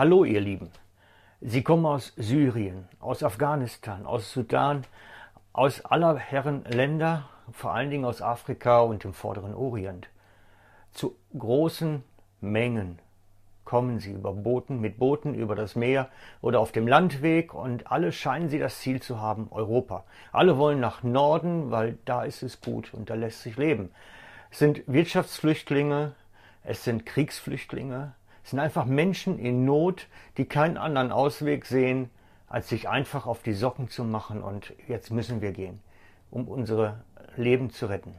Hallo ihr Lieben. Sie kommen aus Syrien, aus Afghanistan, aus Sudan, aus aller Herren Länder, vor allen Dingen aus Afrika und dem vorderen Orient. Zu großen Mengen kommen sie über Booten, mit Booten über das Meer oder auf dem Landweg und alle scheinen sie das Ziel zu haben, Europa. Alle wollen nach Norden, weil da ist es gut und da lässt sich leben. Es sind Wirtschaftsflüchtlinge, es sind Kriegsflüchtlinge, sind einfach Menschen in Not, die keinen anderen Ausweg sehen, als sich einfach auf die Socken zu machen und jetzt müssen wir gehen, um unsere Leben zu retten.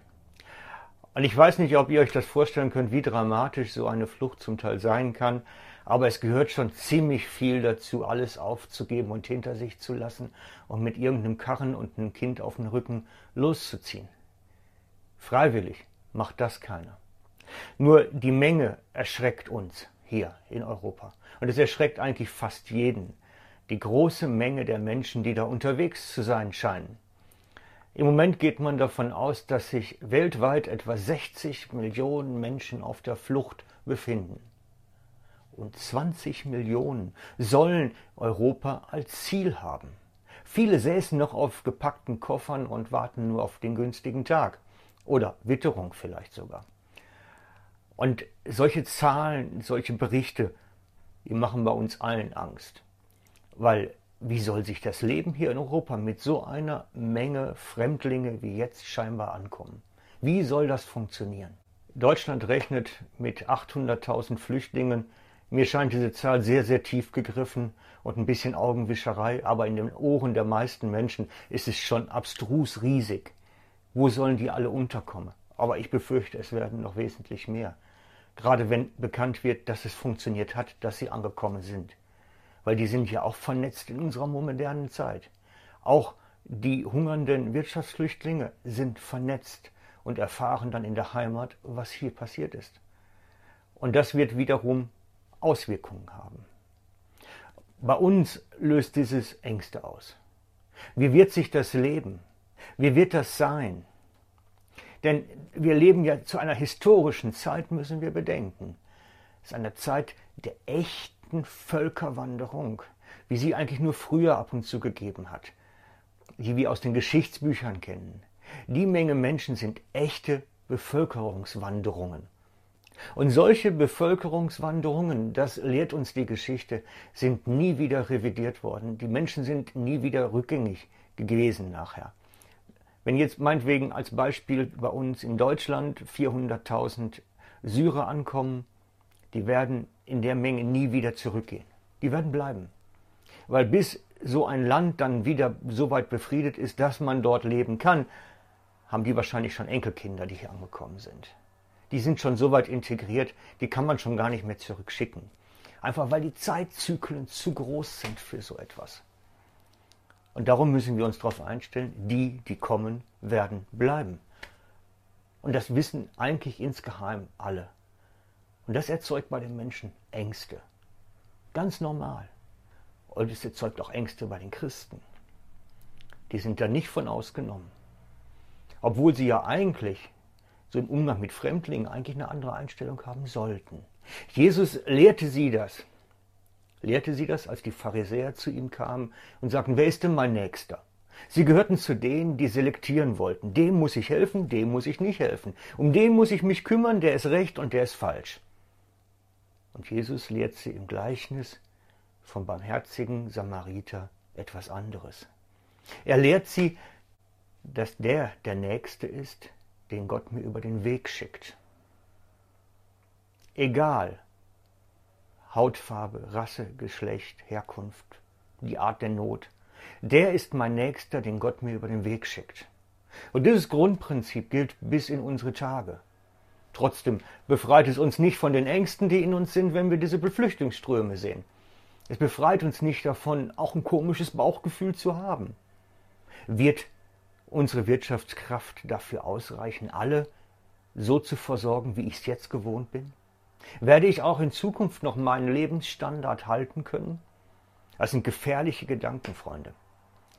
Und ich weiß nicht, ob ihr euch das vorstellen könnt, wie dramatisch so eine Flucht zum Teil sein kann, aber es gehört schon ziemlich viel dazu, alles aufzugeben und hinter sich zu lassen und mit irgendeinem Karren und einem Kind auf dem Rücken loszuziehen. Freiwillig macht das keiner. Nur die Menge erschreckt uns hier in Europa. Und es erschreckt eigentlich fast jeden. Die große Menge der Menschen, die da unterwegs zu sein scheinen. Im Moment geht man davon aus, dass sich weltweit etwa 60 Millionen Menschen auf der Flucht befinden. Und 20 Millionen sollen Europa als Ziel haben. Viele säßen noch auf gepackten Koffern und warten nur auf den günstigen Tag. Oder Witterung vielleicht sogar. Und solche Zahlen, solche Berichte, die machen bei uns allen Angst. Weil wie soll sich das Leben hier in Europa mit so einer Menge Fremdlinge wie jetzt scheinbar ankommen? Wie soll das funktionieren? Deutschland rechnet mit 800.000 Flüchtlingen. Mir scheint diese Zahl sehr, sehr tief gegriffen und ein bisschen Augenwischerei, aber in den Ohren der meisten Menschen ist es schon abstrus riesig. Wo sollen die alle unterkommen? Aber ich befürchte, es werden noch wesentlich mehr. Gerade wenn bekannt wird, dass es funktioniert hat, dass sie angekommen sind weil die sind ja auch vernetzt in unserer modernen Zeit. Auch die hungernden Wirtschaftsflüchtlinge sind vernetzt und erfahren dann in der Heimat, was hier passiert ist. Und das wird wiederum Auswirkungen haben. Bei uns löst dieses Ängste aus. Wie wird sich das leben? Wie wird das sein? Denn wir leben ja zu einer historischen Zeit, müssen wir bedenken. Es ist eine Zeit der echten Völkerwanderung, wie sie eigentlich nur früher ab und zu gegeben hat, die wir aus den Geschichtsbüchern kennen. Die Menge Menschen sind echte Bevölkerungswanderungen. Und solche Bevölkerungswanderungen, das lehrt uns die Geschichte, sind nie wieder revidiert worden. Die Menschen sind nie wieder rückgängig gewesen nachher. Wenn jetzt meinetwegen als Beispiel bei uns in Deutschland 400.000 Syrer ankommen, die werden in der Menge nie wieder zurückgehen. Die werden bleiben. Weil bis so ein Land dann wieder so weit befriedet ist, dass man dort leben kann, haben die wahrscheinlich schon Enkelkinder, die hier angekommen sind. Die sind schon so weit integriert, die kann man schon gar nicht mehr zurückschicken. Einfach weil die Zeitzyklen zu groß sind für so etwas. Und darum müssen wir uns darauf einstellen, die, die kommen, werden bleiben. Und das wissen eigentlich insgeheim alle. Und das erzeugt bei den Menschen Ängste. Ganz normal. Und es erzeugt auch Ängste bei den Christen. Die sind da nicht von ausgenommen. Obwohl sie ja eigentlich so im Umgang mit Fremdlingen eigentlich eine andere Einstellung haben sollten. Jesus lehrte sie das. Lehrte sie das, als die Pharisäer zu ihm kamen und sagten, wer ist denn mein Nächster? Sie gehörten zu denen, die selektieren wollten. Dem muss ich helfen, dem muss ich nicht helfen. Um den muss ich mich kümmern, der ist recht und der ist falsch. Und Jesus lehrt sie im Gleichnis vom barmherzigen Samariter etwas anderes. Er lehrt sie, dass der der Nächste ist, den Gott mir über den Weg schickt. Egal Hautfarbe, Rasse, Geschlecht, Herkunft, die Art der Not, der ist mein Nächster, den Gott mir über den Weg schickt. Und dieses Grundprinzip gilt bis in unsere Tage. Trotzdem befreit es uns nicht von den Ängsten, die in uns sind, wenn wir diese Beflüchtungsströme sehen. Es befreit uns nicht davon, auch ein komisches Bauchgefühl zu haben. Wird unsere Wirtschaftskraft dafür ausreichen, alle so zu versorgen, wie ich es jetzt gewohnt bin? Werde ich auch in Zukunft noch meinen Lebensstandard halten können? Das sind gefährliche Gedanken, Freunde.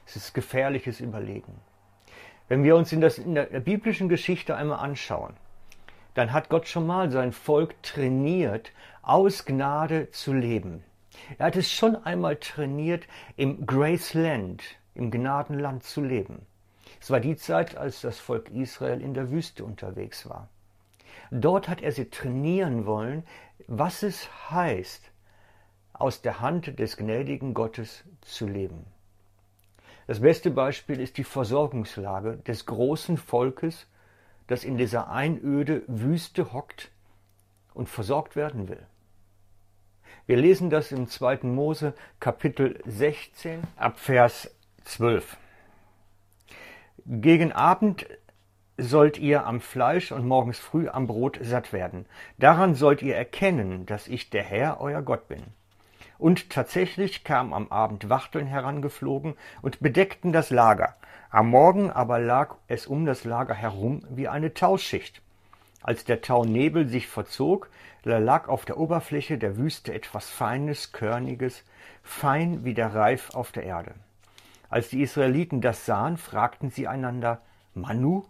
Es ist gefährliches Überlegen. Wenn wir uns in, das, in der biblischen Geschichte einmal anschauen, dann hat Gott schon mal sein Volk trainiert, aus Gnade zu leben. Er hat es schon einmal trainiert, im Graceland, im Gnadenland zu leben. Es war die Zeit, als das Volk Israel in der Wüste unterwegs war. Dort hat er sie trainieren wollen, was es heißt, aus der Hand des gnädigen Gottes zu leben. Das beste Beispiel ist die Versorgungslage des großen Volkes, das in dieser Einöde Wüste hockt und versorgt werden will. Wir lesen das im 2. Mose Kapitel 16 ab Vers 12. Gegen Abend sollt ihr am Fleisch und morgens früh am Brot satt werden. Daran sollt ihr erkennen, dass ich der Herr, euer Gott bin. Und tatsächlich kamen am Abend Wachteln herangeflogen und bedeckten das Lager. Am Morgen aber lag es um das Lager herum wie eine Tauschicht. Als der Taunebel sich verzog, lag auf der Oberfläche der Wüste etwas Feines, Körniges, fein wie der Reif auf der Erde. Als die Israeliten das sahen, fragten sie einander, Manu?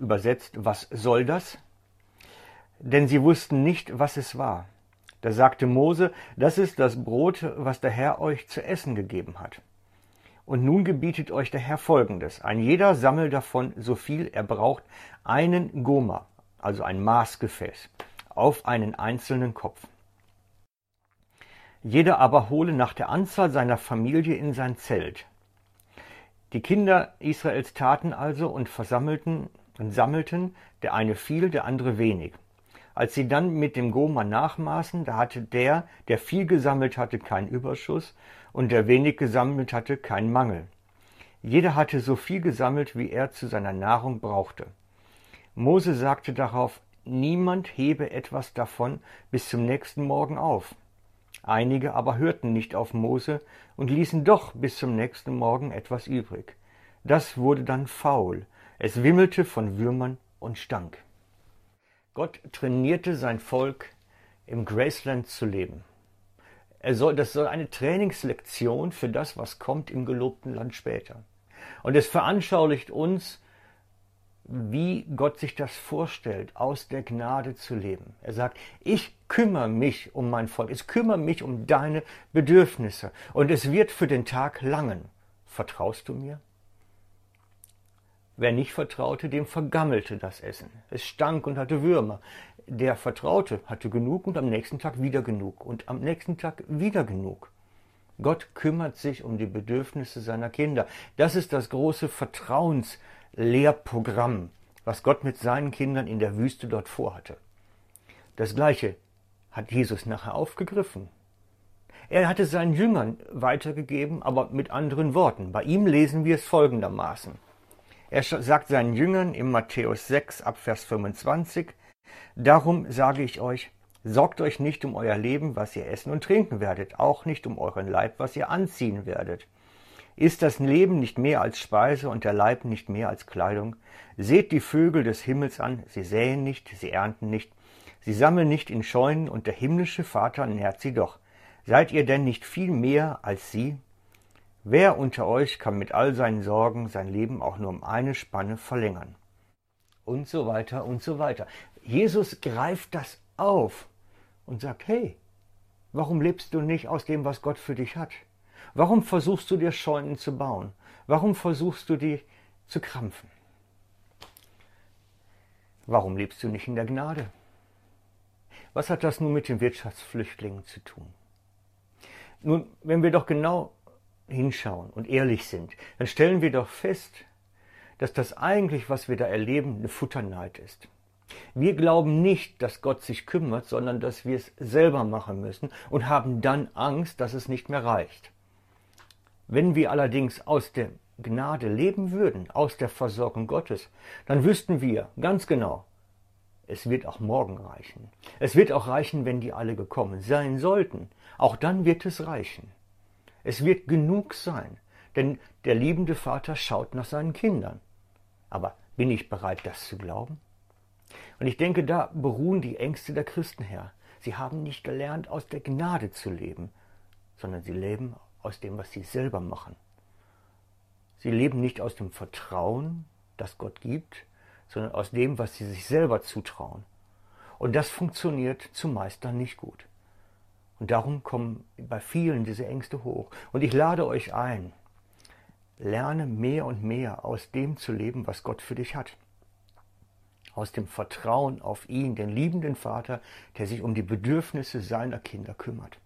Übersetzt, was soll das? Denn sie wussten nicht, was es war. Da sagte Mose, das ist das Brot, was der Herr euch zu essen gegeben hat. Und nun gebietet euch der Herr Folgendes. Ein jeder sammelt davon so viel er braucht, einen Goma, also ein Maßgefäß, auf einen einzelnen Kopf. Jeder aber hole nach der Anzahl seiner Familie in sein Zelt. Die Kinder Israels taten also und versammelten und sammelten, der eine viel, der andere wenig. Als sie dann mit dem Goma nachmaßen, da hatte der, der viel gesammelt hatte, keinen Überschuss, und der wenig gesammelt hatte, keinen Mangel. Jeder hatte so viel gesammelt, wie er zu seiner Nahrung brauchte. Mose sagte darauf, niemand hebe etwas davon bis zum nächsten Morgen auf. Einige aber hörten nicht auf Mose und ließen doch bis zum nächsten Morgen etwas übrig. Das wurde dann faul, es wimmelte von Würmern und stank. Gott trainierte sein Volk, im Graceland zu leben. Soll, das soll eine Trainingslektion für das, was kommt im gelobten Land später. Und es veranschaulicht uns, wie Gott sich das vorstellt, aus der Gnade zu leben. Er sagt, ich kümmere mich um mein Volk, ich kümmere mich um deine Bedürfnisse und es wird für den Tag langen. Vertraust du mir? Wer nicht vertraute, dem vergammelte das Essen. Es stank und hatte Würmer. Der Vertraute hatte genug und am nächsten Tag wieder genug und am nächsten Tag wieder genug. Gott kümmert sich um die Bedürfnisse seiner Kinder. Das ist das große Vertrauenslehrprogramm, was Gott mit seinen Kindern in der Wüste dort vorhatte. Das gleiche hat Jesus nachher aufgegriffen. Er hatte seinen Jüngern weitergegeben, aber mit anderen Worten. Bei ihm lesen wir es folgendermaßen. Er sagt seinen Jüngern im Matthäus 6 ab Vers 25, Darum sage ich euch, sorgt euch nicht um euer Leben, was ihr essen und trinken werdet, auch nicht um euren Leib, was ihr anziehen werdet. Ist das Leben nicht mehr als Speise und der Leib nicht mehr als Kleidung? Seht die Vögel des Himmels an, sie säen nicht, sie ernten nicht, sie sammeln nicht in Scheunen, und der himmlische Vater nährt sie doch. Seid ihr denn nicht viel mehr als sie? Wer unter euch kann mit all seinen Sorgen sein Leben auch nur um eine Spanne verlängern? Und so weiter und so weiter. Jesus greift das auf und sagt, hey, warum lebst du nicht aus dem, was Gott für dich hat? Warum versuchst du dir Scheunen zu bauen? Warum versuchst du die zu krampfen? Warum lebst du nicht in der Gnade? Was hat das nun mit den Wirtschaftsflüchtlingen zu tun? Nun, wenn wir doch genau hinschauen und ehrlich sind, dann stellen wir doch fest, dass das eigentlich, was wir da erleben, eine Futterneid ist. Wir glauben nicht, dass Gott sich kümmert, sondern dass wir es selber machen müssen und haben dann Angst, dass es nicht mehr reicht. Wenn wir allerdings aus der Gnade leben würden, aus der Versorgung Gottes, dann wüssten wir ganz genau, es wird auch morgen reichen. Es wird auch reichen, wenn die alle gekommen sein sollten. Auch dann wird es reichen. Es wird genug sein, denn der liebende Vater schaut nach seinen Kindern. Aber bin ich bereit, das zu glauben? Und ich denke, da beruhen die Ängste der Christen her. Sie haben nicht gelernt, aus der Gnade zu leben, sondern sie leben aus dem, was sie selber machen. Sie leben nicht aus dem Vertrauen, das Gott gibt, sondern aus dem, was sie sich selber zutrauen. Und das funktioniert zumeist dann nicht gut. Und darum kommen bei vielen diese Ängste hoch. Und ich lade euch ein, lerne mehr und mehr aus dem zu leben, was Gott für dich hat. Aus dem Vertrauen auf ihn, den liebenden Vater, der sich um die Bedürfnisse seiner Kinder kümmert.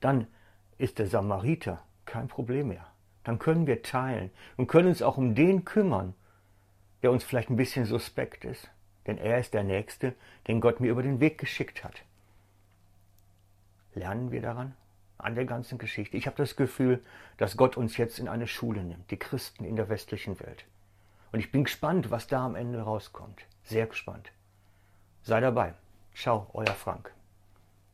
Dann ist der Samariter kein Problem mehr. Dann können wir teilen und können uns auch um den kümmern, der uns vielleicht ein bisschen suspekt ist. Denn er ist der Nächste, den Gott mir über den Weg geschickt hat. Lernen wir daran? An der ganzen Geschichte. Ich habe das Gefühl, dass Gott uns jetzt in eine Schule nimmt, die Christen in der westlichen Welt. Und ich bin gespannt, was da am Ende rauskommt. Sehr gespannt. Sei dabei. Ciao, euer Frank.